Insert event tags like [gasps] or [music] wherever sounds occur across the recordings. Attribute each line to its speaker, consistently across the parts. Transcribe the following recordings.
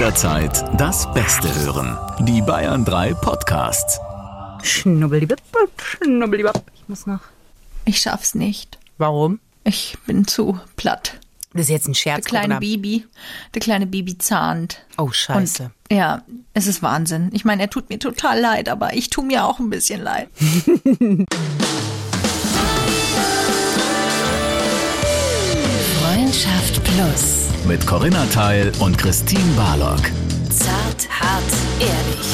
Speaker 1: jederzeit das Beste hören. Die Bayern 3 Podcasts.
Speaker 2: Schnubbelibib, schnubbelibab. Ich muss noch.
Speaker 3: Ich schaff's nicht.
Speaker 2: Warum?
Speaker 3: Ich bin zu platt.
Speaker 2: Das ist jetzt ein Scherz.
Speaker 3: Der kleine? Bibi, der kleine Bibi zahnt.
Speaker 2: Oh, scheiße.
Speaker 3: Und ja, es ist Wahnsinn. Ich meine, er tut mir total leid, aber ich tu mir auch ein bisschen leid. [laughs]
Speaker 4: Freundschaft Plus.
Speaker 1: Mit Corinna Teil und Christine Barlock.
Speaker 4: Zart, hart, ehrlich.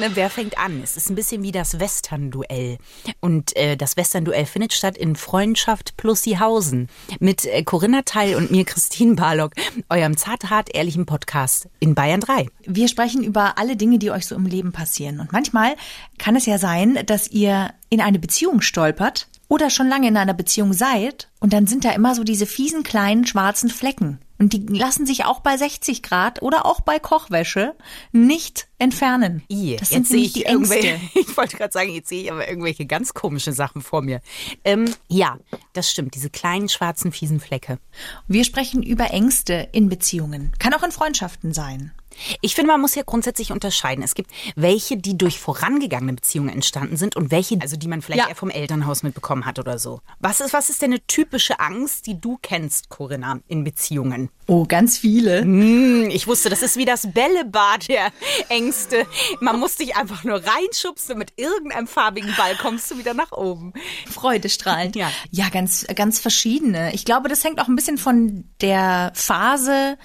Speaker 2: Ne, wer fängt an? Es ist ein bisschen wie das Western-Duell. Und äh, das Western-Duell findet statt in Freundschaft Plussihausen. Mit äh, Corinna Teil und mir, Christine Barlock, eurem zart, hart, ehrlichen Podcast in Bayern 3.
Speaker 3: Wir sprechen über alle Dinge, die euch so im Leben passieren. Und manchmal kann es ja sein, dass ihr in eine Beziehung stolpert oder schon lange in einer Beziehung seid und dann sind da immer so diese fiesen kleinen schwarzen Flecken. Und die lassen sich auch bei 60 Grad oder auch bei Kochwäsche nicht entfernen.
Speaker 2: I,
Speaker 3: das sind nämlich
Speaker 2: ich
Speaker 3: die Ängste. [laughs]
Speaker 2: ich wollte gerade sagen, jetzt sehe ich aber irgendwelche ganz komischen Sachen vor mir. Ähm, ja, das stimmt, diese kleinen schwarzen fiesen Flecke.
Speaker 3: Wir sprechen über Ängste in Beziehungen. Kann auch in Freundschaften sein.
Speaker 2: Ich finde, man muss ja grundsätzlich unterscheiden. Es gibt welche, die durch vorangegangene Beziehungen entstanden sind und welche, also die man vielleicht
Speaker 3: Ja.
Speaker 2: eher vom Elternhaus mitbekommen hat oder so. Was ist, was ist denn eine typische Angst, die du kennst, Corinna, in Beziehungen?
Speaker 3: Oh, ganz viele.
Speaker 2: Hm, ich wusste, das ist wie das Bällebad der Ängste. Man muss dich einfach nur reinschubsen und mit irgendeinem farbigen Ball kommst du wieder nach oben.
Speaker 3: Freudestrahlend.
Speaker 2: Ja.
Speaker 3: ja, ganz, ganz verschiedene. Ich glaube, das hängt auch ein bisschen von der Phase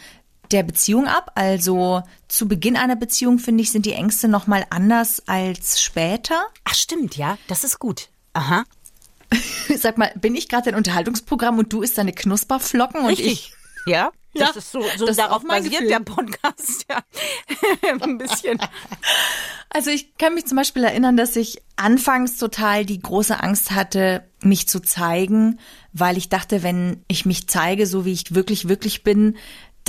Speaker 3: der Beziehung ab. Also zu Beginn einer Beziehung, finde ich, sind die Ängste nochmal anders als später.
Speaker 2: Ach, stimmt, ja, das ist gut. Aha. [laughs]
Speaker 3: Sag mal, bin ich gerade ein Unterhaltungsprogramm und du isst deine Knusperflocken und ich.
Speaker 2: Ja, das
Speaker 3: Ja,
Speaker 2: ist so, so
Speaker 3: das
Speaker 2: darauf basiert
Speaker 3: Gefühl.
Speaker 2: der Podcast, ja. [laughs] Ein bisschen.
Speaker 3: Also ich kann mich zum Beispiel erinnern, dass ich anfangs total die große Angst hatte, mich zu zeigen, weil ich dachte, wenn ich mich zeige, so wie ich wirklich, wirklich bin,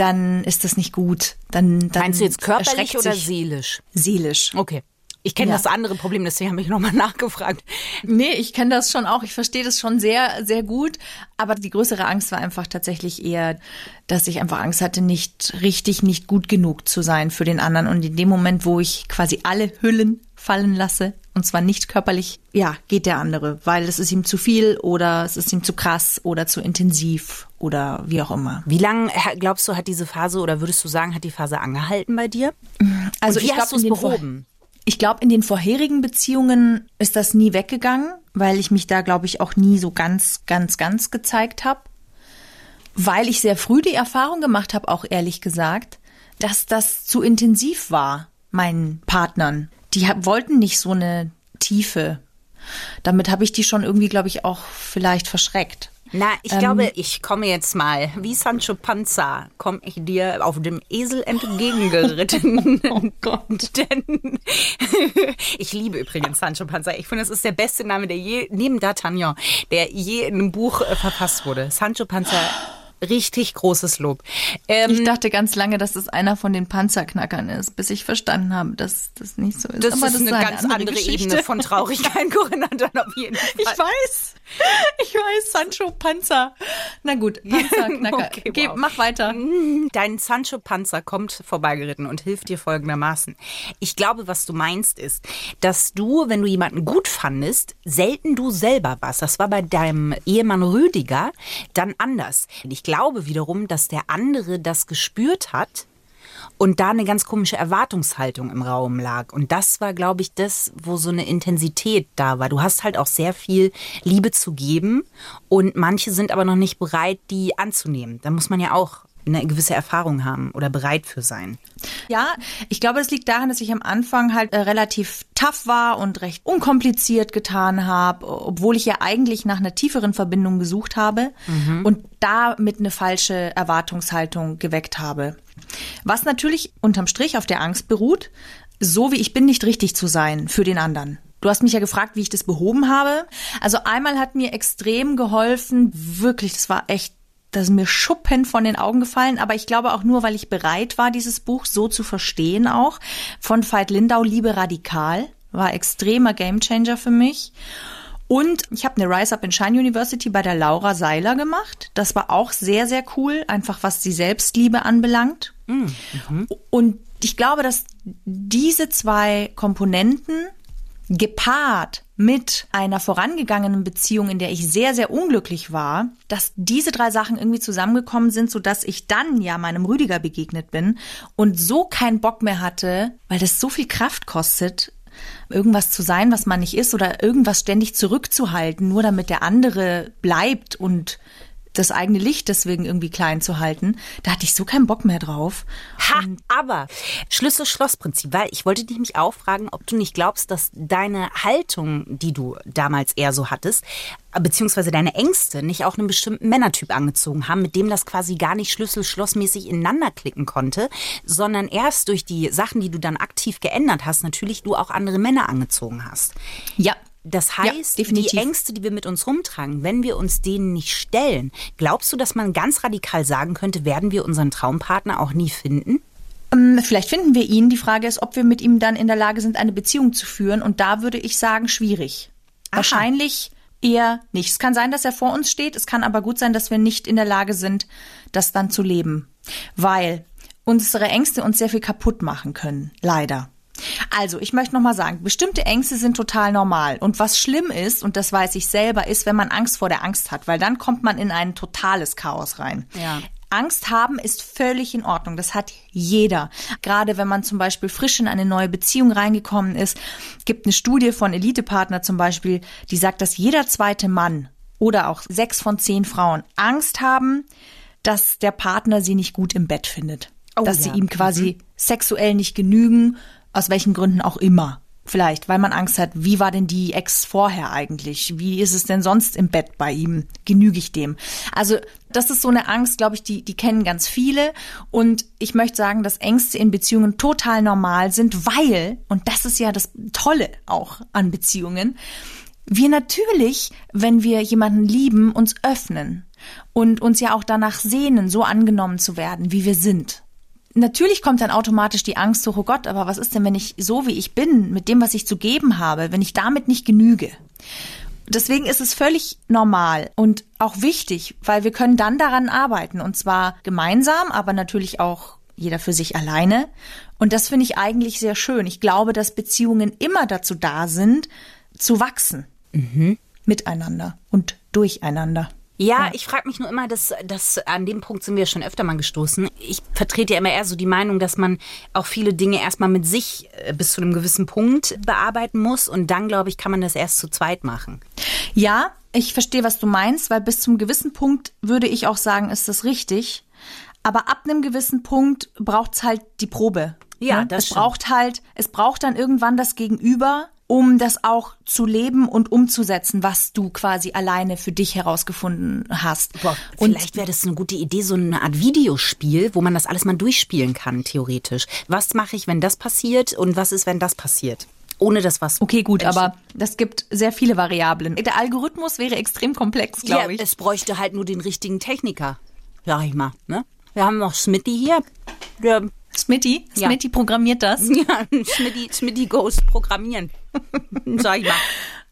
Speaker 3: dann ist das nicht gut. Dann, dann
Speaker 2: Meinst du jetzt körperlich oder seelisch?
Speaker 3: seelisch?
Speaker 2: Okay. Ich kenne
Speaker 3: Ja.
Speaker 2: das andere Problem, deswegen habe ich nochmal [laughs] nachgefragt.
Speaker 3: Nee, ich kenne das schon auch. Ich verstehe das schon sehr, sehr gut. Aber die größere Angst war einfach tatsächlich eher, dass ich einfach Angst hatte, nicht richtig, nicht gut genug zu sein für den anderen. Und in dem Moment, wo ich quasi alle Hüllen fallen lasse, und zwar nicht körperlich, ja, geht der andere, weil es ist ihm zu viel oder es ist ihm zu krass oder zu intensiv oder wie auch immer.
Speaker 2: Wie lange äh, glaubst du, hat diese Phase oder würdest du sagen, hat die Phase angehalten bei dir?
Speaker 3: Also
Speaker 2: Und wie
Speaker 3: ich
Speaker 2: hast
Speaker 3: glaube,
Speaker 2: du es
Speaker 3: in den vor-
Speaker 2: behoben?
Speaker 3: Ich glaube, in den vorherigen Beziehungen ist das nie weggegangen, weil ich mich da, glaube ich, auch nie so ganz, ganz, ganz gezeigt habe. Weil ich sehr früh die Erfahrung gemacht habe, auch ehrlich gesagt, dass das zu intensiv war, meinen Partnern. Die wollten nicht so eine Tiefe. Damit habe ich die schon irgendwie, glaube ich, auch vielleicht verschreckt.
Speaker 2: Na, ich glaube, ich komme jetzt mal, wie Sancho Panza, komme ich dir auf dem Esel entgegengeritten. [laughs] oh Gott. [laughs] Denn [laughs] ich liebe übrigens Sancho Panza. Ich finde, es ist der beste Name, der je, neben D'Artagnan, der je in einem Buch äh, verfasst wurde. Sancho Panza, richtig großes Lob. Ähm,
Speaker 3: Ich dachte ganz lange, dass das einer von den Panzerknackern ist, bis ich verstanden habe, dass das nicht so ist.
Speaker 2: das
Speaker 3: Aber
Speaker 2: ist eine ganz andere,
Speaker 3: Geschichte.
Speaker 2: Ebene von Traurigkeit, Corinna, dann auf jeden Fall.
Speaker 3: Ich weiß. Ich weiß, Sancho Panzer. Na gut, Panzerknacker. [laughs]
Speaker 2: Okay,
Speaker 3: Geh,
Speaker 2: wow.
Speaker 3: mach weiter.
Speaker 2: Dein Sancho Panzer kommt vorbeigeritten und hilft dir folgendermaßen. Ich glaube, was du meinst ist, dass du, wenn du jemanden gut fandest, selten du selber warst. Das war bei deinem Ehemann Rüdiger dann anders. Ich glaube wiederum, dass der andere das gespürt hat und da eine ganz komische Erwartungshaltung im Raum lag. Und das war, glaube ich, das, wo so eine Intensität da war. Du hast halt auch sehr viel Liebe zu geben und manche sind aber noch nicht bereit, die anzunehmen. Da muss man ja auch eine gewisse Erfahrung haben oder bereit für sein.
Speaker 3: Ja, ich glaube, es liegt daran, dass ich am Anfang halt äh, relativ tough war und recht unkompliziert getan habe, obwohl ich ja eigentlich nach einer tieferen Verbindung gesucht habe und damit eine falsche Erwartungshaltung geweckt habe. Was natürlich unterm Strich auf der Angst beruht, so wie ich bin, nicht richtig zu sein für den anderen. Du hast mich ja gefragt, wie ich das behoben habe. Also einmal hat mir extrem geholfen, wirklich, das war echt da sind mir Schuppen von den Augen gefallen, aber ich glaube auch nur, weil ich bereit war, dieses Buch so zu verstehen auch. Von Veit Lindau, Liebe radikal, war extremer Gamechanger für mich. Und ich habe eine Rise Up in Shine University bei der Laura Seiler gemacht. Das war auch sehr, sehr cool, einfach was die Selbstliebe anbelangt. Mhm. Und ich glaube, dass diese zwei Komponenten gepaart mit einer vorangegangenen Beziehung, in der ich sehr, sehr unglücklich war, dass diese drei Sachen irgendwie zusammengekommen sind, so dass ich dann ja meinem Rüdiger begegnet bin und so keinen Bock mehr hatte, weil das so viel Kraft kostet, irgendwas zu sein, was man nicht ist oder irgendwas ständig zurückzuhalten, nur damit der andere bleibt und das eigene Licht deswegen irgendwie klein zu halten. Da hatte ich so keinen Bock mehr drauf.
Speaker 2: Ha, aber Schlüssel-Schloss-Prinzip, weil ich wollte dich mich auch fragen, ob du nicht glaubst, dass deine Haltung, die du damals eher so hattest, beziehungsweise deine Ängste nicht auch einen bestimmten Männertyp angezogen haben, mit dem das quasi gar nicht schlüssel-schlossmäßig ineinander klicken konnte, sondern erst durch die Sachen, die du dann aktiv geändert hast, natürlich du auch andere Männer angezogen hast.
Speaker 3: Ja,
Speaker 2: das heißt, ja, die Ängste, die wir mit uns rumtragen, wenn wir uns denen nicht stellen, glaubst du, dass man ganz radikal sagen könnte, werden wir unseren Traumpartner auch nie finden?
Speaker 3: Ähm, vielleicht finden wir ihn. Die Frage ist, ob wir mit ihm dann in der Lage sind, eine Beziehung zu führen. Und da würde ich sagen, schwierig. Aha. Wahrscheinlich eher nicht. Es kann sein, dass er vor uns steht. Es kann aber gut sein, dass wir nicht in der Lage sind, das dann zu leben. Weil unsere Ängste uns sehr viel kaputt machen können. Leider. Also, ich möchte nochmal sagen, bestimmte Ängste sind total normal. Und was schlimm ist, und das weiß ich selber, ist, wenn man Angst vor der Angst hat, weil dann kommt man in ein totales Chaos rein. Ja. Angst haben ist völlig in Ordnung. Das hat jeder. Gerade wenn man zum Beispiel frisch in eine neue Beziehung reingekommen ist, gibt eine Studie von Elitepartner zum Beispiel, die sagt, dass jeder zweite Mann oder auch sechs von zehn Frauen Angst haben, dass der Partner sie nicht gut im Bett findet. Oh, dass ja. sie ihm quasi mhm. sexuell nicht genügen aus welchen Gründen auch immer. Vielleicht, weil man Angst hat, wie war denn die Ex vorher eigentlich? Wie ist es denn sonst im Bett bei ihm? Genüge ich dem? Also, das ist so eine Angst, glaube ich, die, die kennen ganz viele. Und ich möchte sagen, dass Ängste in Beziehungen total normal sind, weil, und das ist ja das Tolle auch an Beziehungen, wir natürlich, wenn wir jemanden lieben, uns öffnen und uns ja auch danach sehnen, so angenommen zu werden, wie wir sind natürlich kommt dann automatisch die Angst so, oh Gott, aber was ist denn, wenn ich so wie ich bin, mit dem, was ich zu geben habe, wenn ich damit nicht genüge? Deswegen ist es völlig normal und auch wichtig, weil wir können dann daran arbeiten und zwar gemeinsam, aber natürlich auch jeder für sich alleine. Und das finde ich eigentlich sehr schön. Ich glaube, dass Beziehungen immer dazu da sind, zu wachsen. Mhm. Miteinander und durcheinander.
Speaker 2: Ja, ja. ich frage mich nur immer, dass, dass an dem Punkt sind wir schon öfter mal gestoßen. Ich vertrete ja immer eher so die Meinung, dass man auch viele Dinge erstmal mit sich äh, bis zu einem gewissen Punkt bearbeiten muss und dann, glaube ich, kann man das erst zu zweit machen.
Speaker 3: Ja, ich verstehe, was du meinst, weil bis zum gewissen Punkt würde ich auch sagen, ist das richtig. Aber ab einem gewissen Punkt braucht's halt die Probe. Ja, ne? das es stimmt. braucht halt, es braucht dann irgendwann das Gegenüber, um das auch zu leben und umzusetzen, was du quasi alleine für dich herausgefunden hast.
Speaker 2: Boah, vielleicht wäre das eine gute Idee, so eine Art Videospiel, wo man das alles mal durchspielen kann, theoretisch. Was mache ich, wenn das passiert und was ist, wenn das passiert? ohne das was.
Speaker 3: Okay, gut, aber das gibt sehr viele Variablen. Der Algorithmus wäre extrem komplex, glaube ja, ich.
Speaker 2: Es bräuchte halt nur den richtigen Techniker, sag ich mal. Ne? Wir haben noch Smitty hier,
Speaker 3: der Smitty? Ja. Smitty programmiert das? [laughs]
Speaker 2: Ja, Smitty, Smitty goes programmieren. [laughs] Sag ich mal.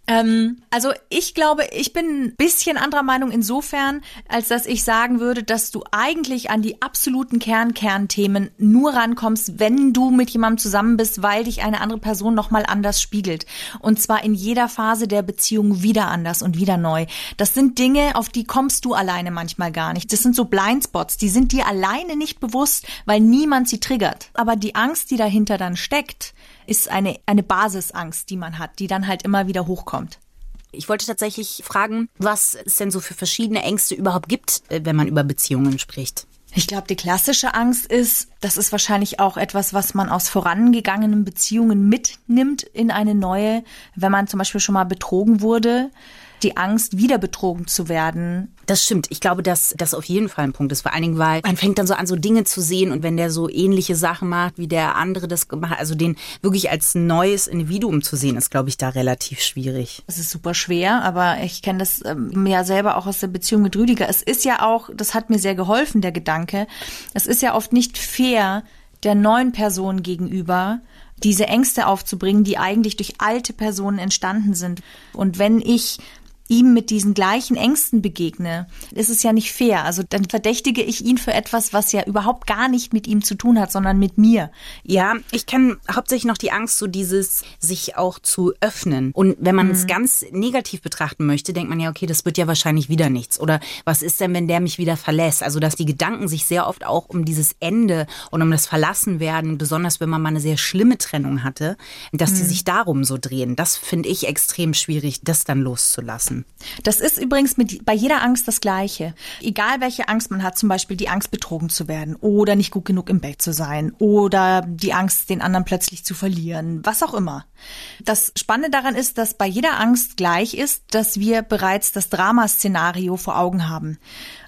Speaker 3: Ähm, also ich glaube, ich bin ein bisschen anderer Meinung insofern, als dass ich sagen würde, dass du eigentlich an die absoluten Kern-Kernthemen nur rankommst, wenn du mit jemandem zusammen bist, weil dich eine andere Person nochmal anders spiegelt. Und zwar in jeder Phase der Beziehung wieder anders und wieder neu. Das sind Dinge, auf die kommst du alleine manchmal gar nicht. Das sind so Blindspots, die sind dir alleine nicht bewusst, weil niemand sie triggert. Aber die Angst, die dahinter dann steckt, ist eine, eine Basisangst, die man hat, die dann halt immer wieder hochkommt.
Speaker 2: Ich wollte tatsächlich fragen, was es denn so für verschiedene Ängste überhaupt gibt, äh, wenn man über Beziehungen spricht.
Speaker 3: Ich glaube, die klassische Angst ist, das ist wahrscheinlich auch etwas, was man aus vorangegangenen Beziehungen mitnimmt in eine neue, wenn man zum Beispiel schon mal betrogen wurde die Angst, wieder betrogen zu werden.
Speaker 2: Das stimmt. Ich glaube, dass das auf jeden Fall ein Punkt ist. Vor allen Dingen, weil man fängt dann so an, so Dinge zu sehen und wenn der so ähnliche Sachen macht, wie der andere das gemacht hat, also den wirklich als neues Individuum zu sehen, ist, glaube ich, da relativ schwierig.
Speaker 3: Es ist super schwer, aber ich kenne das ähm, ja selber auch aus der Beziehung mit Rüdiger. Es ist ja auch, das hat mir sehr geholfen, der Gedanke. Es ist ja oft nicht fair der neuen Person gegenüber, diese Ängste aufzubringen, die eigentlich durch alte Personen entstanden sind. Und wenn ich ihm mit diesen gleichen Ängsten begegne, ist es ja nicht fair. Also dann verdächtige ich ihn für etwas, was ja überhaupt gar nicht mit ihm zu tun hat, sondern mit mir.
Speaker 2: Ja, ich kenne hauptsächlich noch die Angst, so dieses sich auch zu öffnen. Und wenn man es ganz negativ betrachten möchte, denkt man ja, okay, das wird ja wahrscheinlich wieder nichts. Oder was ist denn, wenn der mich wieder verlässt? Also, dass die Gedanken sich sehr oft auch um dieses Ende und um das Verlassenwerden, besonders wenn man mal eine sehr schlimme Trennung hatte, dass die sich darum so drehen. Das finde ich extrem schwierig, das dann loszulassen.
Speaker 3: Das ist übrigens mit, bei jeder Angst das Gleiche. Egal welche Angst man hat, zum Beispiel die Angst, betrogen zu werden oder nicht gut genug im Bett zu sein oder die Angst, den anderen plötzlich zu verlieren, was auch immer. Das Spannende daran ist, dass bei jeder Angst gleich ist, dass wir bereits das Dramaszenario vor Augen haben.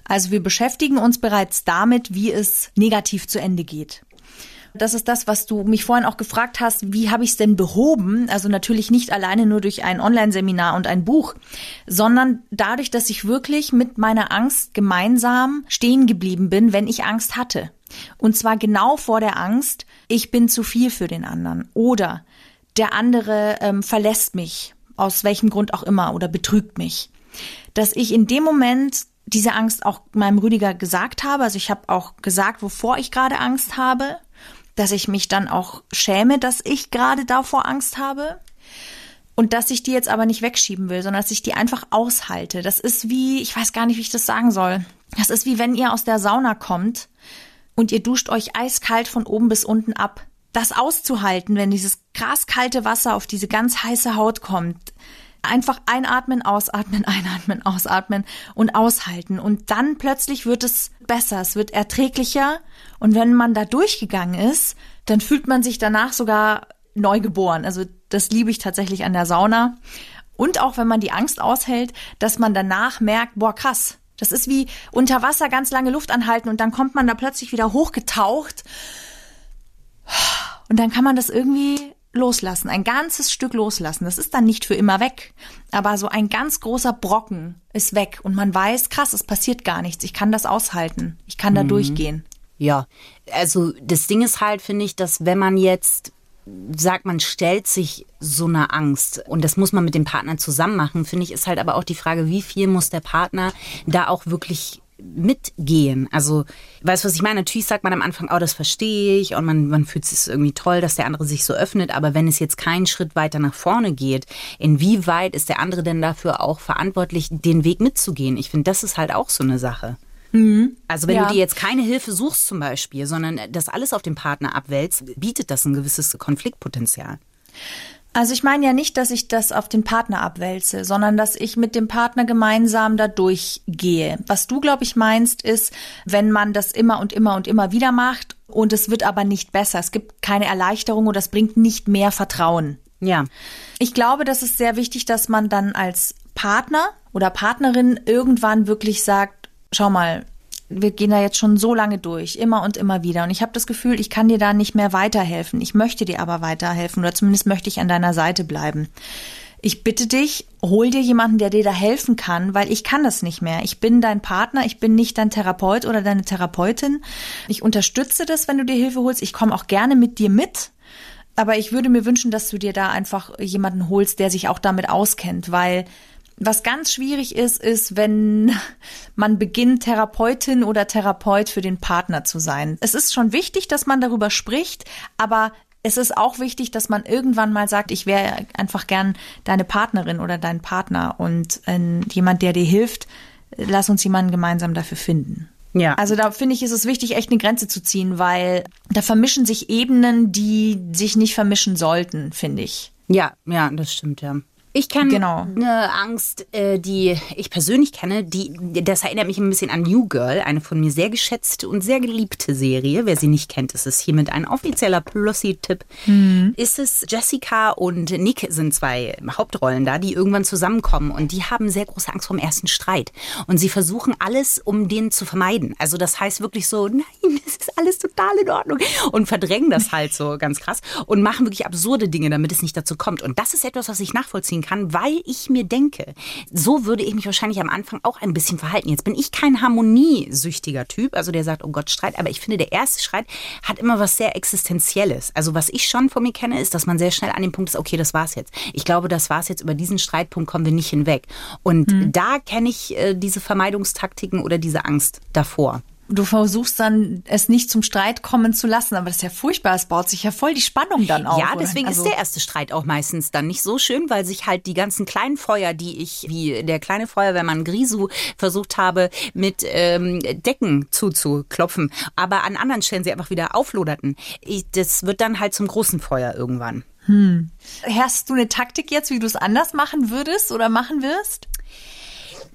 Speaker 3: Also wir beschäftigen uns bereits damit, wie es negativ zu Ende geht. Das ist das, was du mich vorhin auch gefragt hast, wie habe ich es denn behoben? Also natürlich nicht alleine nur durch ein Online-Seminar und ein Buch, sondern dadurch, dass ich wirklich mit meiner Angst gemeinsam stehen geblieben bin, wenn ich Angst hatte. Und zwar genau vor der Angst, ich bin zu viel für den anderen oder der andere ähm, verlässt mich, aus welchem Grund auch immer, oder betrügt mich. Dass ich in dem Moment diese Angst auch meinem Rüdiger gesagt habe. Also ich habe auch gesagt, wovor ich gerade Angst habe dass ich mich dann auch schäme, dass ich gerade davor Angst habe. Und dass ich die jetzt aber nicht wegschieben will, sondern dass ich die einfach aushalte. Das ist wie, ich weiß gar nicht, wie ich das sagen soll. Das ist wie wenn ihr aus der Sauna kommt und ihr duscht euch eiskalt von oben bis unten ab. Das auszuhalten, wenn dieses krass Wasser auf diese ganz heiße Haut kommt, Einfach einatmen, ausatmen, [laughs] einatmen, ausatmen und aushalten. Und dann plötzlich wird es besser, es wird erträglicher. Und wenn man da durchgegangen ist, dann fühlt man sich danach sogar neu geboren. Also das liebe ich tatsächlich an der Sauna. Und auch wenn man die Angst aushält, dass man danach merkt, boah, krass. Das ist wie unter Wasser ganz lange Luft anhalten und dann kommt man da plötzlich wieder hochgetaucht. Und dann kann man das irgendwie loslassen, ein ganzes Stück loslassen. Das ist dann nicht für immer weg, aber so ein ganz großer Brocken ist weg und man weiß, krass, es passiert gar nichts. Ich kann das aushalten. Ich kann da mhm. durchgehen.
Speaker 2: Ja, also das Ding ist halt, finde ich, dass wenn man jetzt sagt, man stellt sich so eine Angst und das muss man mit dem Partner zusammen machen, finde ich, ist halt aber auch die Frage, wie viel muss der Partner da auch wirklich mitgehen. Also, weißt du, was ich meine? Natürlich sagt man am Anfang, oh, das verstehe ich und man, man fühlt es irgendwie toll, dass der andere sich so öffnet. Aber wenn es jetzt keinen Schritt weiter nach vorne geht, inwieweit ist der andere denn dafür auch verantwortlich, den Weg mitzugehen? Ich finde, das ist halt auch so eine Sache. Mhm. Also wenn ja. du dir jetzt keine Hilfe suchst zum Beispiel, sondern das alles auf den Partner abwälzt, bietet das ein gewisses Konfliktpotenzial.
Speaker 3: Also ich meine ja nicht, dass ich das auf den Partner abwälze, sondern dass ich mit dem Partner gemeinsam da durchgehe. Was du, glaube ich, meinst, ist, wenn man das immer und immer und immer wieder macht und es wird aber nicht besser. Es gibt keine Erleichterung und das bringt nicht mehr Vertrauen.
Speaker 2: Ja.
Speaker 3: Ich glaube, das ist sehr wichtig, dass man dann als Partner oder Partnerin irgendwann wirklich sagt, schau mal, wir gehen da jetzt schon so lange durch, immer und immer wieder. Und ich habe das Gefühl, ich kann dir da nicht mehr weiterhelfen. Ich möchte dir aber weiterhelfen oder zumindest möchte ich an deiner Seite bleiben. Ich bitte dich, hol dir jemanden, der dir da helfen kann, weil ich kann das nicht mehr. Ich bin dein Partner, ich bin nicht dein Therapeut oder deine Therapeutin. Ich unterstütze das, wenn du dir Hilfe holst. Ich komme auch gerne mit dir mit. Aber ich würde mir wünschen, dass du dir da einfach jemanden holst, der sich auch damit auskennt, weil was ganz schwierig ist, ist, wenn man beginnt, Therapeutin oder Therapeut für den Partner zu sein. Es ist schon wichtig, dass man darüber spricht, aber es ist auch wichtig, dass man irgendwann mal sagt, ich wäre einfach gern deine Partnerin oder dein Partner und äh, jemand, der dir hilft, lass uns jemanden gemeinsam dafür finden. Ja. Also da finde ich, ist es wichtig, echt eine Grenze zu ziehen, weil da vermischen sich Ebenen, die sich nicht vermischen sollten, finde ich.
Speaker 2: Ja, ja, das stimmt, ja. Ich kenne genau. eine Angst, äh, die ich persönlich kenne, die das erinnert mich ein bisschen an New Girl, eine von mir sehr geschätzte und sehr geliebte Serie. Wer sie nicht kennt, ist es hiermit ein offizieller Plussi-Tipp. Mhm. Ist es Jessica und Nick sind zwei Hauptrollen da, die irgendwann zusammenkommen und die haben sehr große Angst vor dem ersten Streit und sie versuchen alles, um den zu vermeiden. Also das heißt wirklich so, nein, es ist alles total in Ordnung und verdrängen das halt so ganz krass und machen wirklich absurde Dinge, damit es nicht dazu kommt. Und das ist etwas, was ich nachvollziehen durchziehen kann, weil ich mir denke, so würde ich mich wahrscheinlich am Anfang auch ein bisschen verhalten. Jetzt bin ich kein harmoniesüchtiger Typ, also der sagt, oh Gott, Streit, aber ich finde, der erste Streit hat immer was sehr Existenzielles. Also was ich schon von mir kenne, ist, dass man sehr schnell an dem Punkt ist, okay, das war's jetzt. Ich glaube, das war's jetzt. Über diesen Streitpunkt kommen wir nicht hinweg. Und
Speaker 3: Hm.
Speaker 2: da kenne ich äh, diese Vermeidungstaktiken oder diese Angst davor.
Speaker 3: Du versuchst dann, es nicht zum Streit kommen zu lassen, aber das ist ja furchtbar. Es baut sich ja voll die Spannung dann auf.
Speaker 2: Ja, deswegen
Speaker 3: Also-
Speaker 2: ist der erste Streit auch meistens dann nicht so schön, weil sich halt die ganzen kleinen Feuer, die ich, wie der kleine Feuerwehrmann Grisu, versucht habe, mit ähm, Decken zuzuklopfen, aber an anderen Stellen sie einfach wieder aufloderten. Ich, das wird dann halt zum großen Feuer irgendwann.
Speaker 3: Hast du eine Taktik jetzt, wie du es anders machen würdest oder machen wirst?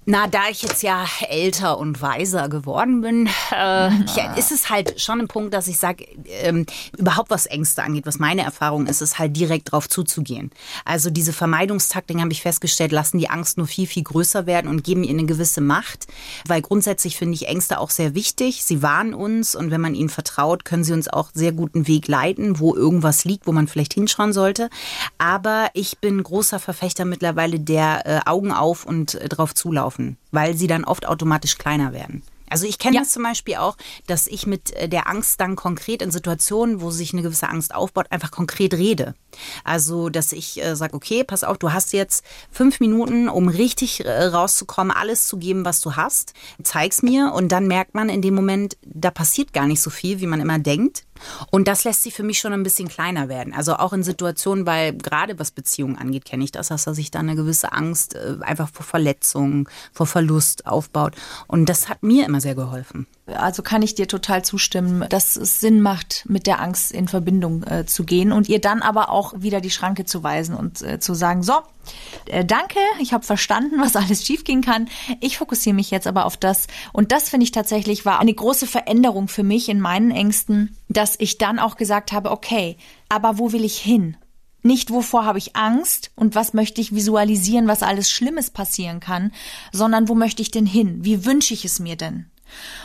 Speaker 2: Na, da ich jetzt ja älter und weiser geworden bin, äh, ja, ist es halt schon ein Punkt, dass ich sage, ähm, überhaupt was Ängste angeht, was meine Erfahrung ist, ist halt direkt drauf zuzugehen. Also diese Vermeidungstaktiken habe ich festgestellt, lassen die Angst nur viel, viel größer werden und geben ihr eine gewisse Macht. Weil grundsätzlich finde ich Ängste auch sehr wichtig. Sie warnen uns und wenn man ihnen vertraut, können sie uns auch sehr guten Weg leiten, wo irgendwas liegt, wo man vielleicht hinschauen sollte. Aber ich bin großer Verfechter mittlerweile der äh, Augen auf und äh, drauf zulaufen, weil sie dann oft automatisch kleiner werden. Also ich kenne
Speaker 3: Ja.
Speaker 2: das zum Beispiel auch, dass ich mit äh, der Angst dann konkret in Situationen, wo sich eine gewisse Angst aufbaut, einfach konkret rede. Also dass ich äh, sage, okay, pass auf, du hast jetzt fünf Minuten, um richtig äh, rauszukommen, alles zu geben, was du hast. Zeig's mir und dann merkt man in dem Moment, da passiert gar nicht so viel, wie man immer denkt. Und das lässt sie für mich schon ein bisschen kleiner werden. Also auch in Situationen, weil gerade was Beziehungen angeht, kenne ich das, dass sich da eine gewisse Angst äh, einfach vor Verletzungen, vor Verlust aufbaut. Und das hat mir immer sehr geholfen.
Speaker 3: Also kann ich dir total zustimmen, dass es Sinn macht, mit der Angst in Verbindung äh, zu gehen und ihr dann aber auch wieder die Schranke zu weisen und äh, zu sagen, so, äh, danke, ich habe verstanden, [laughs] was alles schiefgehen kann. Ich fokussiere mich jetzt aber auf das. Und das finde ich tatsächlich war eine große Veränderung für mich in meinen Ängsten, dass ich dann auch gesagt habe, okay, aber wo will ich hin? Nicht, wovor habe ich Angst und was möchte ich visualisieren, was alles Schlimmes passieren kann, sondern wo möchte ich denn hin? Wie wünsche ich es mir denn?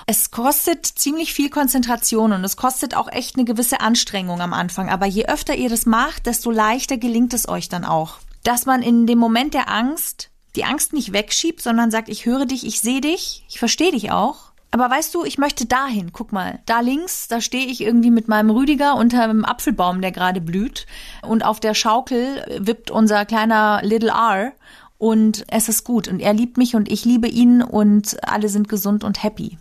Speaker 3: Es kostet ziemlich viel Konzentration und es kostet auch echt eine gewisse Anstrengung am Anfang. Aber je öfter ihr das macht, desto leichter gelingt es euch dann auch. Dass man in dem Moment der Angst die Angst nicht wegschiebt, sondern sagt, ich höre dich, ich sehe dich, ich verstehe dich auch. Aber weißt du, ich möchte dahin. Guck mal, da links, da stehe ich irgendwie mit meinem Rüdiger unter einem Apfelbaum, der gerade blüht. Und auf der Schaukel wippt unser kleiner Little R. Und es ist gut. Und er liebt mich und ich liebe ihn und alle sind gesund und happy.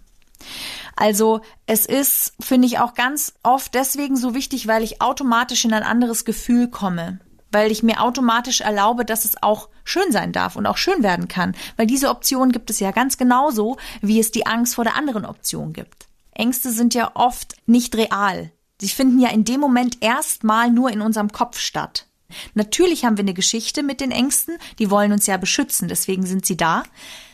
Speaker 3: Also es ist, finde ich, auch ganz oft deswegen so wichtig, weil ich automatisch in ein anderes Gefühl komme. Weil ich mir automatisch erlaube, dass es auch schön sein darf und auch schön werden kann. Weil diese Option gibt es ja ganz genauso, wie es die Angst vor der anderen Option gibt. Ängste sind ja oft nicht real. Sie finden ja in dem Moment erstmal nur in unserem Kopf statt. Natürlich haben wir eine Geschichte mit den Ängsten, die wollen uns ja beschützen, deswegen sind sie da.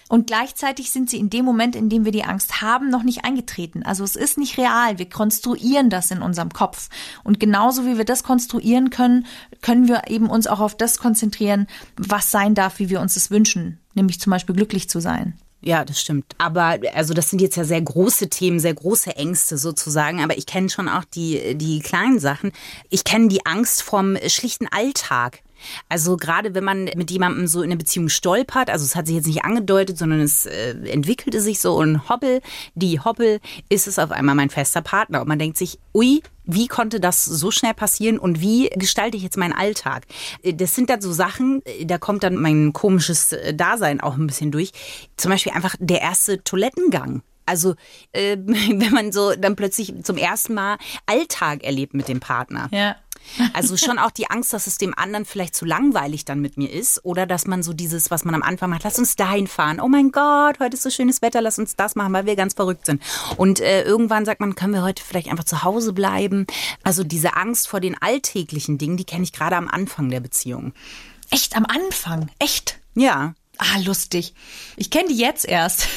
Speaker 3: Und gleichzeitig sind sie in dem Moment, in dem wir die Angst haben, noch nicht eingetreten. Also es ist nicht real. Wir konstruieren das in unserem Kopf. Und genauso wie wir das konstruieren können, können wir eben uns auch auf das konzentrieren, was sein darf, wie wir uns es wünschen. Nämlich zum Beispiel glücklich zu sein.
Speaker 2: Ja, das stimmt. Aber also das sind jetzt ja sehr große Themen, sehr große Ängste sozusagen. Aber ich kenne schon auch die, die kleinen Sachen. Ich kenne die Angst vom schlichten Alltag. Also gerade wenn man mit jemandem so in eine Beziehung stolpert, also es hat sich jetzt nicht angedeutet, sondern es äh, entwickelte sich so und hoppel, die hoppel, ist es auf einmal mein fester Partner. Und man denkt sich, ui, wie konnte das so schnell passieren und wie gestalte ich jetzt meinen Alltag? Äh, Das sind dann so Sachen, äh, da kommt dann mein komisches äh, Dasein auch ein bisschen durch. Zum Beispiel einfach der erste Toilettengang. Also äh, [laughs] wenn man so dann plötzlich zum ersten Mal Alltag erlebt mit dem Partner.
Speaker 3: Ja.
Speaker 2: Also schon auch die Angst, dass es dem anderen vielleicht zu langweilig dann mit mir ist oder dass man so dieses, was man am Anfang macht, lass uns dahin fahren. Oh mein Gott, heute ist so schönes Wetter, lass uns das machen, weil wir ganz verrückt sind. Und äh, irgendwann sagt man, können wir heute vielleicht einfach zu Hause bleiben? Also diese Angst vor den alltäglichen Dingen, die kenne ich gerade am Anfang der Beziehung.
Speaker 3: Echt am Anfang. Echt.
Speaker 2: Ja.
Speaker 3: Ah, lustig. Ich kenne die jetzt erst.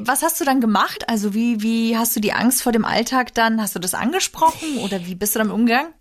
Speaker 3: Was hast du dann gemacht? Also wie, wie hast du die Angst vor dem Alltag dann, hast du das angesprochen oder wie bist du damit umgegangen?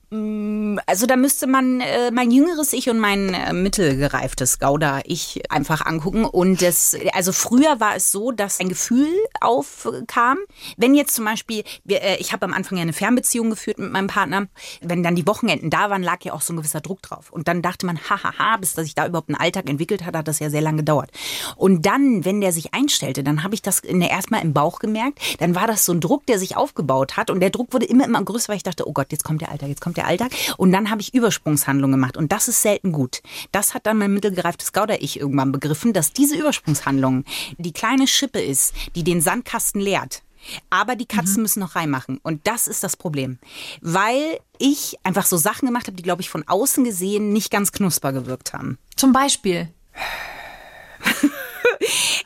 Speaker 2: Also da müsste man äh, mein jüngeres Ich und mein äh, mittelgereiftes Gouda-Ich einfach angucken. Und das, also früher war es so, dass ein Gefühl aufkam. Wenn jetzt zum Beispiel, wir, äh, ich habe am Anfang ja eine Fernbeziehung geführt mit meinem Partner. Wenn dann die Wochenenden da waren, lag ja auch so ein gewisser Druck drauf. Und dann dachte man, hahaha, bis dass sich da überhaupt ein Alltag entwickelt hat, hat das ja sehr lange gedauert. Und dann, wenn der sich einstellte, dann habe ich das erstmal im Bauch gemerkt. Dann war das so ein Druck, der sich aufgebaut hat. Und der Druck wurde immer, immer größer, weil ich dachte, oh Gott, jetzt kommt der Alltag, jetzt kommt der Alltag. Und dann habe ich Übersprungshandlungen gemacht. Und das ist selten gut. Das hat dann mein mittelgereiftes Gauder-Ich irgendwann begriffen, dass diese Übersprungshandlung die kleine Schippe ist, die den Sandkasten leert. Aber die Katzen müssen noch reinmachen. Und das ist das Problem. Weil ich einfach so Sachen gemacht habe, die, glaube ich, von außen gesehen nicht ganz knusper gewirkt haben.
Speaker 3: Zum Beispiel. [laughs]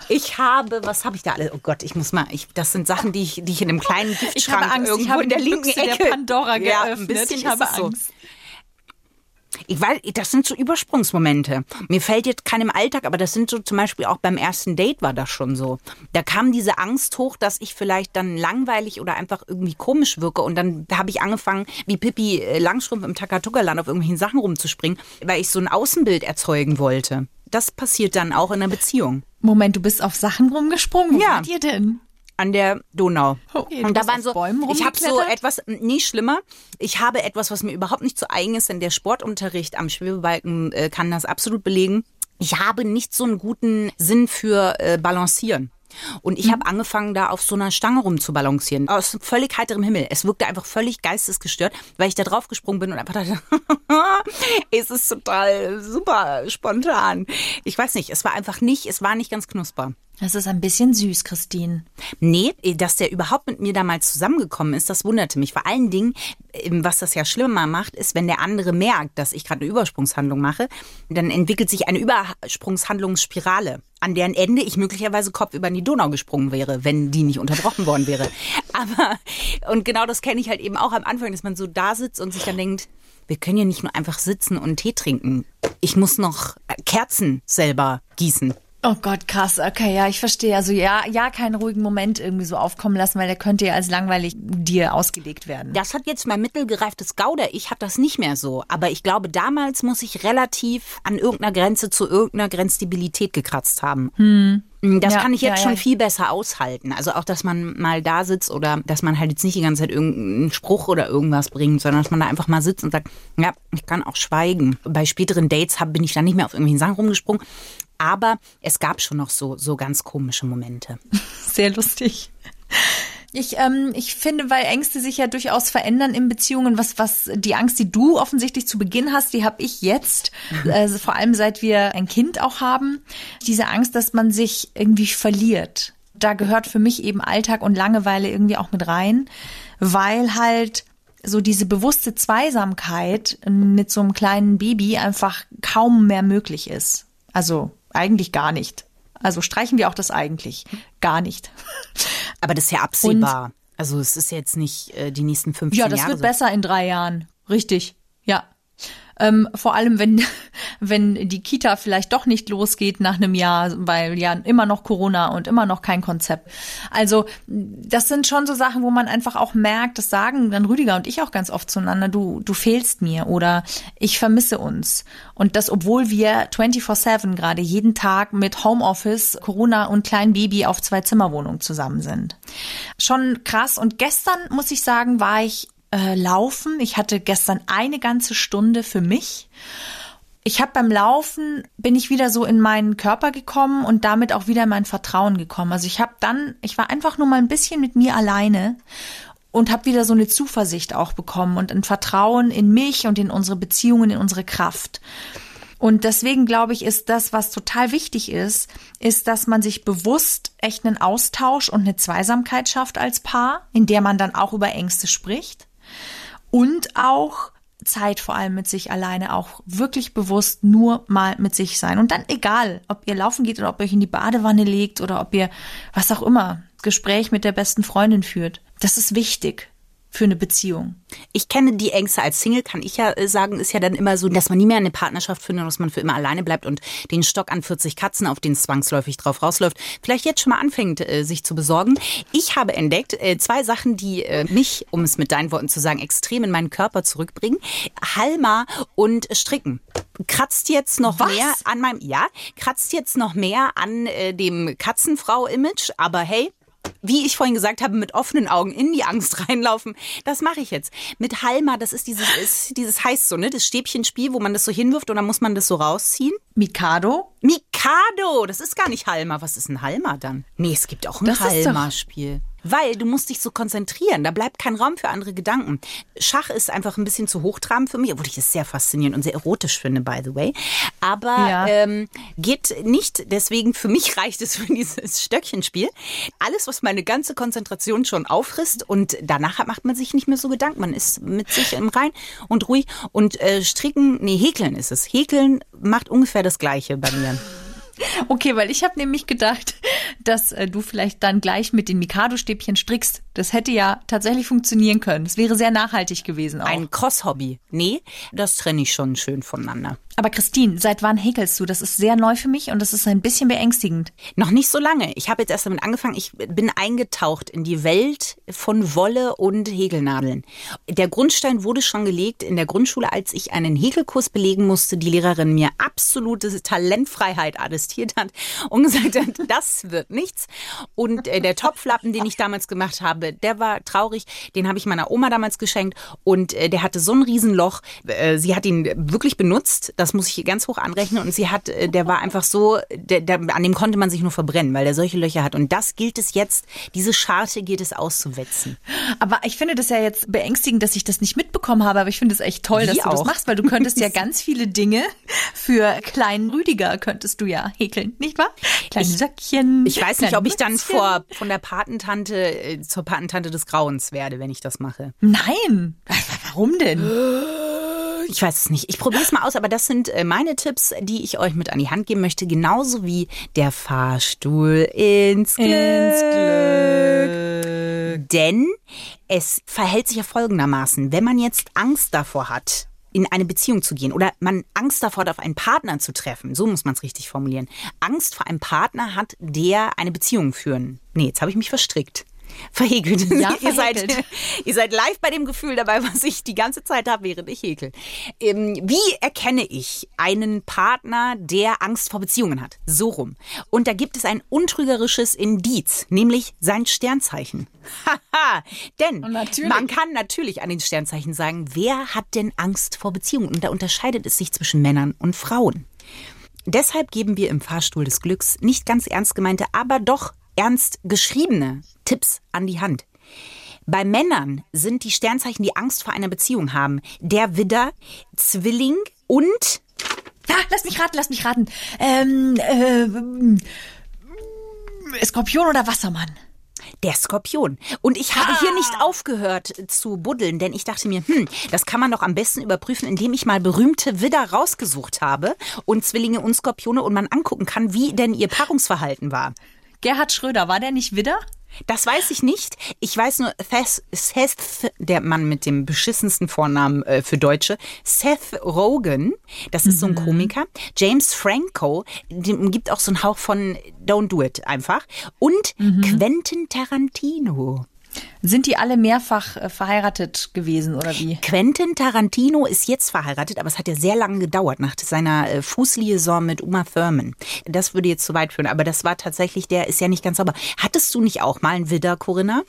Speaker 2: Ich habe, was habe ich da alles? Oh Gott, ich muss mal, ich, das sind Sachen, die ich, die ich in einem kleinen
Speaker 3: Ich
Speaker 2: Giftschrank
Speaker 3: habe Angst, ich
Speaker 2: irgendwo
Speaker 3: habe
Speaker 2: in der linken
Speaker 3: Büchse
Speaker 2: Ecke.
Speaker 3: der Pandora
Speaker 2: Ja,
Speaker 3: geöffnet.
Speaker 2: ein bisschen
Speaker 3: ich habe
Speaker 2: es so.
Speaker 3: Angst.
Speaker 2: Ich weiß, das sind so Übersprungsmomente. Mir fällt jetzt kein im Alltag, aber das sind so zum Beispiel auch beim ersten Date war das schon so. Da kam diese Angst hoch, dass ich vielleicht dann langweilig oder einfach irgendwie komisch wirke und dann habe ich angefangen, wie Pippi äh, Langstrumpf im Takatuka-Land auf irgendwelchen Sachen rumzuspringen, weil ich so ein Außenbild erzeugen wollte. Das passiert dann auch in einer Beziehung.
Speaker 3: Moment, du bist auf Sachen rumgesprungen? Wo
Speaker 2: Ja.
Speaker 3: wart ihr denn?
Speaker 2: an der Donau.
Speaker 3: Okay, du
Speaker 2: und da waren so, ich habe so etwas, nie schlimmer, ich habe etwas, was mir überhaupt nicht so eigen ist, denn der Sportunterricht am Schwebebalken äh, kann das absolut belegen. Ich habe nicht so einen guten Sinn für äh, Balancieren. Und
Speaker 3: Mhm.
Speaker 2: ich habe angefangen, da auf so einer Stange rumzubalancieren. Aus völlig heiterem Himmel. Es wirkte einfach völlig geistesgestört, weil ich da drauf gesprungen bin und einfach dachte, [laughs] es ist total super spontan. Ich weiß nicht, es war einfach nicht, es war nicht ganz knusper.
Speaker 3: Das ist ein bisschen süß, Christine.
Speaker 2: Nee, dass der überhaupt mit mir damals zusammengekommen ist, das wunderte mich. Vor allen Dingen, ähm, was das ja schlimmer macht, ist, wenn der andere merkt, dass ich gerade eine Übersprungshandlung mache, dann entwickelt sich eine Übersprungshandlungsspirale, an deren Ende ich möglicherweise kopfüber in die Donau gesprungen wäre, wenn die nicht unterbrochen worden wäre. [laughs] Aber, und genau das kenne ich halt eben auch am Anfang, dass man so da sitzt und sich dann denkt, wir können ja nicht nur einfach sitzen und Tee trinken. Ich muss noch Kerzen selber gießen.
Speaker 3: Oh Gott, krass. Okay, ja, ich verstehe. Also ja, ja, keinen ruhigen Moment irgendwie so aufkommen lassen, weil der könnte ja als langweilig dir ausgelegt werden.
Speaker 2: Das hat jetzt mein mittelgereiftes Gauder. Ich hatte das nicht mehr so. Aber ich glaube, damals muss ich relativ an irgendeiner Grenze zu irgendeiner Grenzstabilität gekratzt haben. Das
Speaker 3: Ja,
Speaker 2: kann ich jetzt
Speaker 3: ja,
Speaker 2: schon
Speaker 3: ja.
Speaker 2: viel besser aushalten. Also auch, dass man mal da sitzt oder dass man halt jetzt nicht die ganze Zeit irgendeinen Spruch oder irgendwas bringt, sondern dass man da einfach mal sitzt und sagt, ja, ich kann auch schweigen. Bei späteren Dates hab, bin ich dann nicht mehr auf irgendwelchen Sachen rumgesprungen. Aber es gab schon noch so, so ganz komische Momente. [laughs]
Speaker 3: Sehr lustig. Ich, ähm, ich finde, weil Ängste sich ja durchaus verändern in Beziehungen, was, was die Angst, die du offensichtlich zu Beginn hast, die habe ich jetzt, also vor allem seit wir ein Kind auch haben, diese Angst, dass man sich irgendwie verliert. Da gehört für mich eben Alltag und Langeweile irgendwie auch mit rein, weil halt so diese bewusste Zweisamkeit mit so einem kleinen Baby einfach kaum mehr möglich ist. Also eigentlich gar nicht. Also streichen wir auch das eigentlich. Gar nicht.
Speaker 2: Aber das ist ja absehbar. also es ist jetzt nicht äh, die nächsten 15
Speaker 3: Ja, das
Speaker 2: Jahre
Speaker 3: wird
Speaker 2: so.
Speaker 3: besser in drei Jahren. Richtig. Ähm, vor allem, wenn, [laughs] wenn die Kita vielleicht doch nicht losgeht nach einem Jahr, weil ja immer noch Corona und immer noch kein Konzept. Also, das sind schon so Sachen, wo man einfach auch merkt, das sagen dann Rüdiger und ich auch ganz oft zueinander, du, du fehlst mir oder ich vermisse uns. Und das, obwohl wir 24-7 gerade jeden Tag mit Homeoffice, Corona und kleinen Baby auf zwei Zimmerwohnungen zusammen sind. Schon krass. Und gestern, muss ich sagen, war ich äh, laufen. Ich hatte gestern eine ganze Stunde für mich. Ich habe beim Laufen bin ich wieder so in meinen Körper gekommen und damit auch wieder in mein Vertrauen gekommen. Also ich habe dann, ich war einfach nur mal ein bisschen mit mir alleine und habe wieder so eine Zuversicht auch bekommen und ein Vertrauen in mich und in unsere Beziehungen, in unsere Kraft. Und deswegen glaube ich, ist das, was total wichtig ist, ist, dass man sich bewusst echt einen Austausch und eine Zweisamkeit schafft als Paar, in der man dann auch über Ängste spricht und auch Zeit vor allem mit sich alleine auch wirklich bewusst nur mal mit sich sein. Und dann egal, ob ihr laufen geht oder ob ihr euch in die Badewanne legt oder ob ihr was auch immer, Gespräch mit der besten Freundin führt. Das ist wichtig. Für eine Beziehung?
Speaker 2: Ich kenne die Ängste als Single, kann ich ja äh, sagen, ist ja dann immer so, dass man nie mehr eine Partnerschaft findet, dass man für immer alleine bleibt und den Stock an 40 Katzen, auf den es zwangsläufig drauf rausläuft, vielleicht jetzt schon mal anfängt, äh, sich zu besorgen. Ich habe entdeckt, äh, zwei Sachen, die mich, um es mit deinen Worten zu sagen, extrem in meinen Körper zurückbringen. Halma und Stricken. Kratzt jetzt noch
Speaker 3: Was?
Speaker 2: mehr an meinem, ja, kratzt jetzt noch mehr an äh, dem Katzenfrau-Image, aber hey, wie ich vorhin gesagt habe, mit offenen Augen in die Angst [laughs] reinlaufen, das mache ich jetzt. Mit Halma, das ist dieses, [laughs] ist, dieses heißt so, ne, das Stäbchenspiel, wo man das so hinwirft und dann muss man das so rausziehen.
Speaker 3: Mikado?
Speaker 2: Mikado, das ist gar nicht Halma. Was ist ein Halma dann? Nee, es gibt auch ein Halma-Spiel. Weil du musst dich so konzentrieren, da bleibt kein Raum für andere Gedanken. Schach ist einfach ein bisschen zu hochtrabend für mich, obwohl ich es sehr faszinierend und sehr erotisch finde, by the way. Aber
Speaker 3: Ja.
Speaker 2: ähm, geht nicht, deswegen für mich [laughs] reicht es für dieses Stöckchenspiel. Alles, was meine ganze Konzentration schon auffrisst und danach macht man sich nicht mehr so Gedanken. Man ist mit sich im Rein und ruhig. Und äh, stricken, nee, häkeln ist es. Häkeln macht ungefähr das Gleiche bei mir.
Speaker 3: Okay, weil ich habe nämlich gedacht, dass äh, du vielleicht dann gleich mit den Mikado-Stäbchen strickst. Das hätte ja tatsächlich funktionieren können. Es wäre sehr nachhaltig gewesen auch.
Speaker 2: Ein Cross-Hobby. Nee, das trenne ich schon schön voneinander.
Speaker 3: Aber Christine, seit wann häkelst du? Das ist sehr neu für mich und das ist ein bisschen beängstigend.
Speaker 2: Noch nicht so lange. Ich habe jetzt erst damit angefangen. Ich bin eingetaucht in die Welt von Wolle und Häkelnadeln. Der Grundstein wurde schon gelegt in der Grundschule, als ich einen Häkelkurs belegen musste. Die Lehrerin mir absolute Talentfreiheit attestiert hat und [laughs] gesagt hat, das wird nichts. Und äh, der Topflappen, den ich damals gemacht habe, der war traurig. Den habe ich meiner Oma damals geschenkt und äh, der hatte so ein Riesenloch. Äh, sie hat ihn wirklich benutzt. Das muss ich hier ganz hoch anrechnen. Und sie hat, äh, der war einfach so, der, der, an dem konnte man sich nur verbrennen, weil der solche Löcher hat. Und das gilt es jetzt, diese Scharte gilt es auszuwetzen.
Speaker 3: Aber ich finde das ja jetzt beängstigend, dass ich das nicht mitbekommen habe, aber ich finde es echt toll,
Speaker 2: Wie
Speaker 3: dass du das
Speaker 2: auch.
Speaker 3: machst, weil du könntest ja [laughs] ganz viele Dinge für kleinen Rüdiger könntest du ja häkeln, nicht wahr? Kleine Söckchen.
Speaker 2: Ich weiß nicht, ob ich dann vor, von der Patentante äh, zur Patentante des Grauens werde, wenn ich das mache.
Speaker 3: Nein. Warum denn? [gasps]
Speaker 2: Ich weiß es nicht. Ich probiere es mal aus, aber das sind äh, meine Tipps, die ich euch mit an die Hand geben möchte, genauso wie der Fahrstuhl ins Glück.
Speaker 3: Ins Glück.
Speaker 2: Denn es verhält sich ja folgendermaßen, wenn man jetzt Angst davor hat, in eine Beziehung zu gehen oder man Angst davor hat, auf einen Partner zu treffen, so muss man es richtig formulieren. Angst vor einem Partner hat, der eine Beziehung führen. Nee, jetzt habe ich mich verstrickt. Verhekelt.
Speaker 3: Ja, [laughs]
Speaker 2: ihr, seid, [laughs] ihr seid live bei dem Gefühl dabei, was ich die ganze Zeit habe, während ich häkel. Ähm, wie erkenne ich einen Partner, der Angst vor Beziehungen hat? So rum. Und da gibt es ein untrügerisches Indiz, nämlich sein Sternzeichen. Haha, denn man kann natürlich an den Sternzeichen sagen, wer hat denn Angst vor Beziehungen? Und da unterscheidet es sich zwischen Männern und Frauen. Deshalb geben wir im Fahrstuhl des Glücks nicht ganz ernst gemeinte, aber doch ernst geschriebene Tipps an die Hand. Bei Männern sind die Sternzeichen, die Angst vor einer Beziehung haben, der Widder, Zwilling und
Speaker 3: Ah, lass mich raten, lass mich raten. Ähm, äh, Skorpion oder Wassermann?
Speaker 2: der Skorpion. Und ich habe hier nicht aufgehört zu buddeln, denn ich dachte mir, hm, das kann man doch am besten überprüfen, indem ich mal berühmte Widder rausgesucht habe und Zwillinge und Skorpione und man angucken kann, wie denn ihr Paarungsverhalten war.
Speaker 3: Gerhard Schröder, war der nicht Widder?
Speaker 2: Das weiß ich nicht. Ich weiß nur, Seth, Seth der Mann mit dem beschissensten Vornamen äh, für Deutsche, Seth Rogen, das ist so ein Komiker. James Franco, dem gibt auch so einen Hauch von Don't Do It einfach. Und Quentin Tarantino.
Speaker 3: Sind die alle mehrfach äh, verheiratet gewesen oder wie?
Speaker 2: Quentin Tarantino ist jetzt verheiratet, aber es hat ja sehr lange gedauert nach seiner äh, Fußliaison mit Uma Thurman. Das würde jetzt zu weit führen, aber das war tatsächlich, der ist ja nicht ganz sauber. Hattest du nicht auch mal einen Widder, Corinna?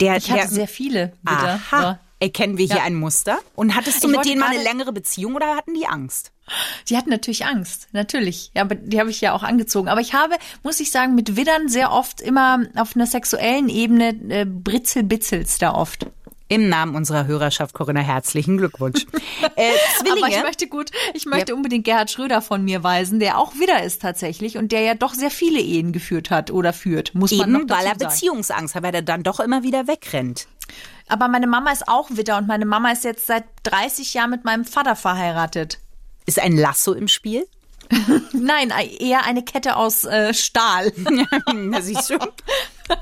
Speaker 2: Der,
Speaker 3: Ich hatte
Speaker 2: der,
Speaker 3: sehr viele Widder.
Speaker 2: Aha.
Speaker 3: Ja.
Speaker 2: Erkennen wir hier
Speaker 3: Ja.
Speaker 2: ein Muster? Und hattest du
Speaker 3: Ich
Speaker 2: mit denen mal eine längere Beziehung oder hatten die Angst?
Speaker 3: Die hatten natürlich Angst, natürlich. Ja, aber die habe ich ja auch angezogen. Aber ich habe, muss ich sagen, mit Widdern sehr oft immer auf einer sexuellen Ebene äh, Britzelbitzels da oft.
Speaker 2: Im Namen unserer Hörerschaft, Corinna, herzlichen Glückwunsch. [laughs] äh, Zwillinge.
Speaker 3: Aber ich möchte gut, ich möchte unbedingt Gerhard Schröder von mir weisen, der auch Widder ist tatsächlich und der ja doch sehr viele Ehen geführt hat oder führt, muss man noch
Speaker 2: Eben,
Speaker 3: dazu
Speaker 2: weil er
Speaker 3: sagen.
Speaker 2: Beziehungsangst hat, weil er dann doch immer wieder wegrennt.
Speaker 3: Aber meine Mama ist auch Widder und meine Mama ist jetzt seit 30 Jahren mit meinem Vater verheiratet.
Speaker 2: Ist ein Lasso im Spiel? [laughs]
Speaker 3: Nein, eher eine Kette aus äh, Stahl. [laughs]
Speaker 2: Na, siehst du.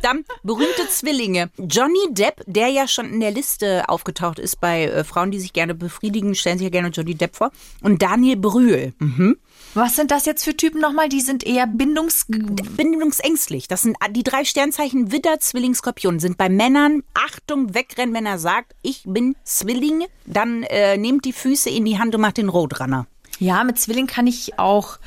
Speaker 2: Dann berühmte Zwillinge. Johnny Depp, der ja schon in der Liste aufgetaucht ist bei äh, Frauen, die sich gerne befriedigen, stellen sich ja gerne Johnny Depp vor. Und Daniel Brühl. Mhm.
Speaker 3: Was sind das jetzt für Typen nochmal? Die sind eher bindungs...
Speaker 2: Bindungsängstlich. Das sind die drei Sternzeichen Widder, Zwilling, Skorpion. Sind bei Männern, Achtung, wegrennen, wenn er sagt, ich bin Zwilling. Dann äh, nehmt die Füße in die Hand und macht den Roadrunner.
Speaker 3: Ja, mit Zwilling kann ich auch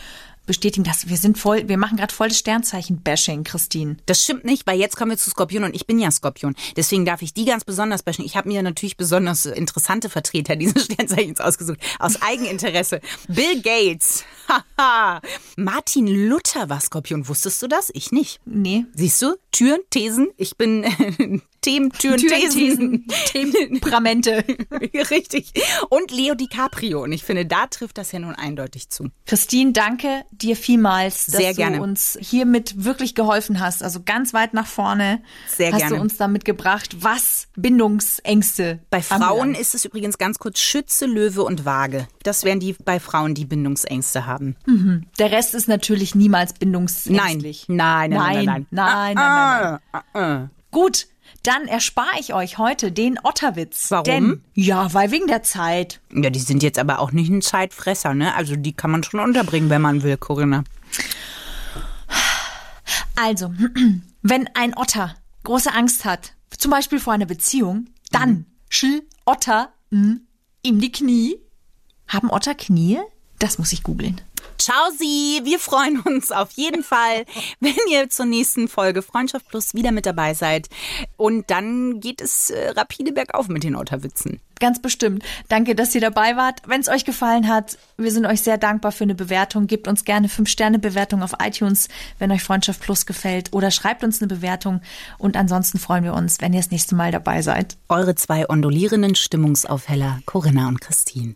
Speaker 3: bestätigen, dass wir sind voll, wir machen gerade voll das Sternzeichen-Bashing, Christine.
Speaker 2: Das stimmt nicht, weil jetzt kommen wir zu Skorpion und ich bin ja Skorpion. Deswegen darf ich die ganz besonders bashen. Ich habe mir natürlich besonders interessante Vertreter dieses [laughs] Sternzeichens ausgesucht. Aus Eigeninteresse. Bill Gates. [laughs] Haha. Martin Luther war Skorpion. Wusstest du das? Ich nicht.
Speaker 3: Nee.
Speaker 2: Siehst du? Türen, Thesen. Ich bin [laughs] Themen, Türen, Thesen.
Speaker 3: Temperamente. [laughs] [laughs]
Speaker 2: Richtig. Und Leo DiCaprio. Und ich finde, da trifft das ja nun eindeutig zu.
Speaker 3: Christine, danke dir vielmals, dass
Speaker 2: Sehr gerne.
Speaker 3: du uns hiermit wirklich geholfen hast. Also ganz weit nach vorne
Speaker 2: Sehr
Speaker 3: hast
Speaker 2: gerne.
Speaker 3: du uns damit gebracht, was Bindungsängste
Speaker 2: Bei Frauen ist es übrigens ganz kurz Schütze, Löwe und Waage. Das wären die bei Frauen, die Bindungsängste haben.
Speaker 3: Der Rest ist natürlich niemals bindungsängstlich.
Speaker 2: Nein, nein, nein, nein,
Speaker 3: nein, nein, nein, nein, nein. Gut, dann erspare ich euch heute den Otterwitz.
Speaker 2: Warum?
Speaker 3: Denn, ja, weil wegen der Zeit.
Speaker 2: Ja, die sind jetzt aber auch nicht ein Zeitfresser, ne? Also die kann man schon unterbringen, wenn man will, Corinna.
Speaker 3: Also, [clears throat] wenn ein Otter große Angst hat, zum Beispiel vor einer Beziehung, dann schill Otter mm, ihm die Knie. Haben Otter Knie? Das muss ich googeln.
Speaker 2: Ciao Sie, wir freuen uns auf jeden [laughs] Fall, wenn ihr zur nächsten Folge Freundschaft Plus wieder mit dabei seid. Und dann geht es äh, rapide bergauf mit den Otterwitzen.
Speaker 3: Ganz bestimmt. Danke, dass ihr dabei wart. Wenn es euch gefallen hat, wir sind euch sehr dankbar für eine Bewertung. Gebt uns gerne 5-Sterne-Bewertung auf iTunes, wenn euch Freundschaft Plus gefällt. Oder schreibt uns eine Bewertung. Und ansonsten freuen wir uns, wenn ihr das nächste Mal dabei seid.
Speaker 2: Eure zwei ondulierenden Stimmungsaufheller, Corinna und Christine.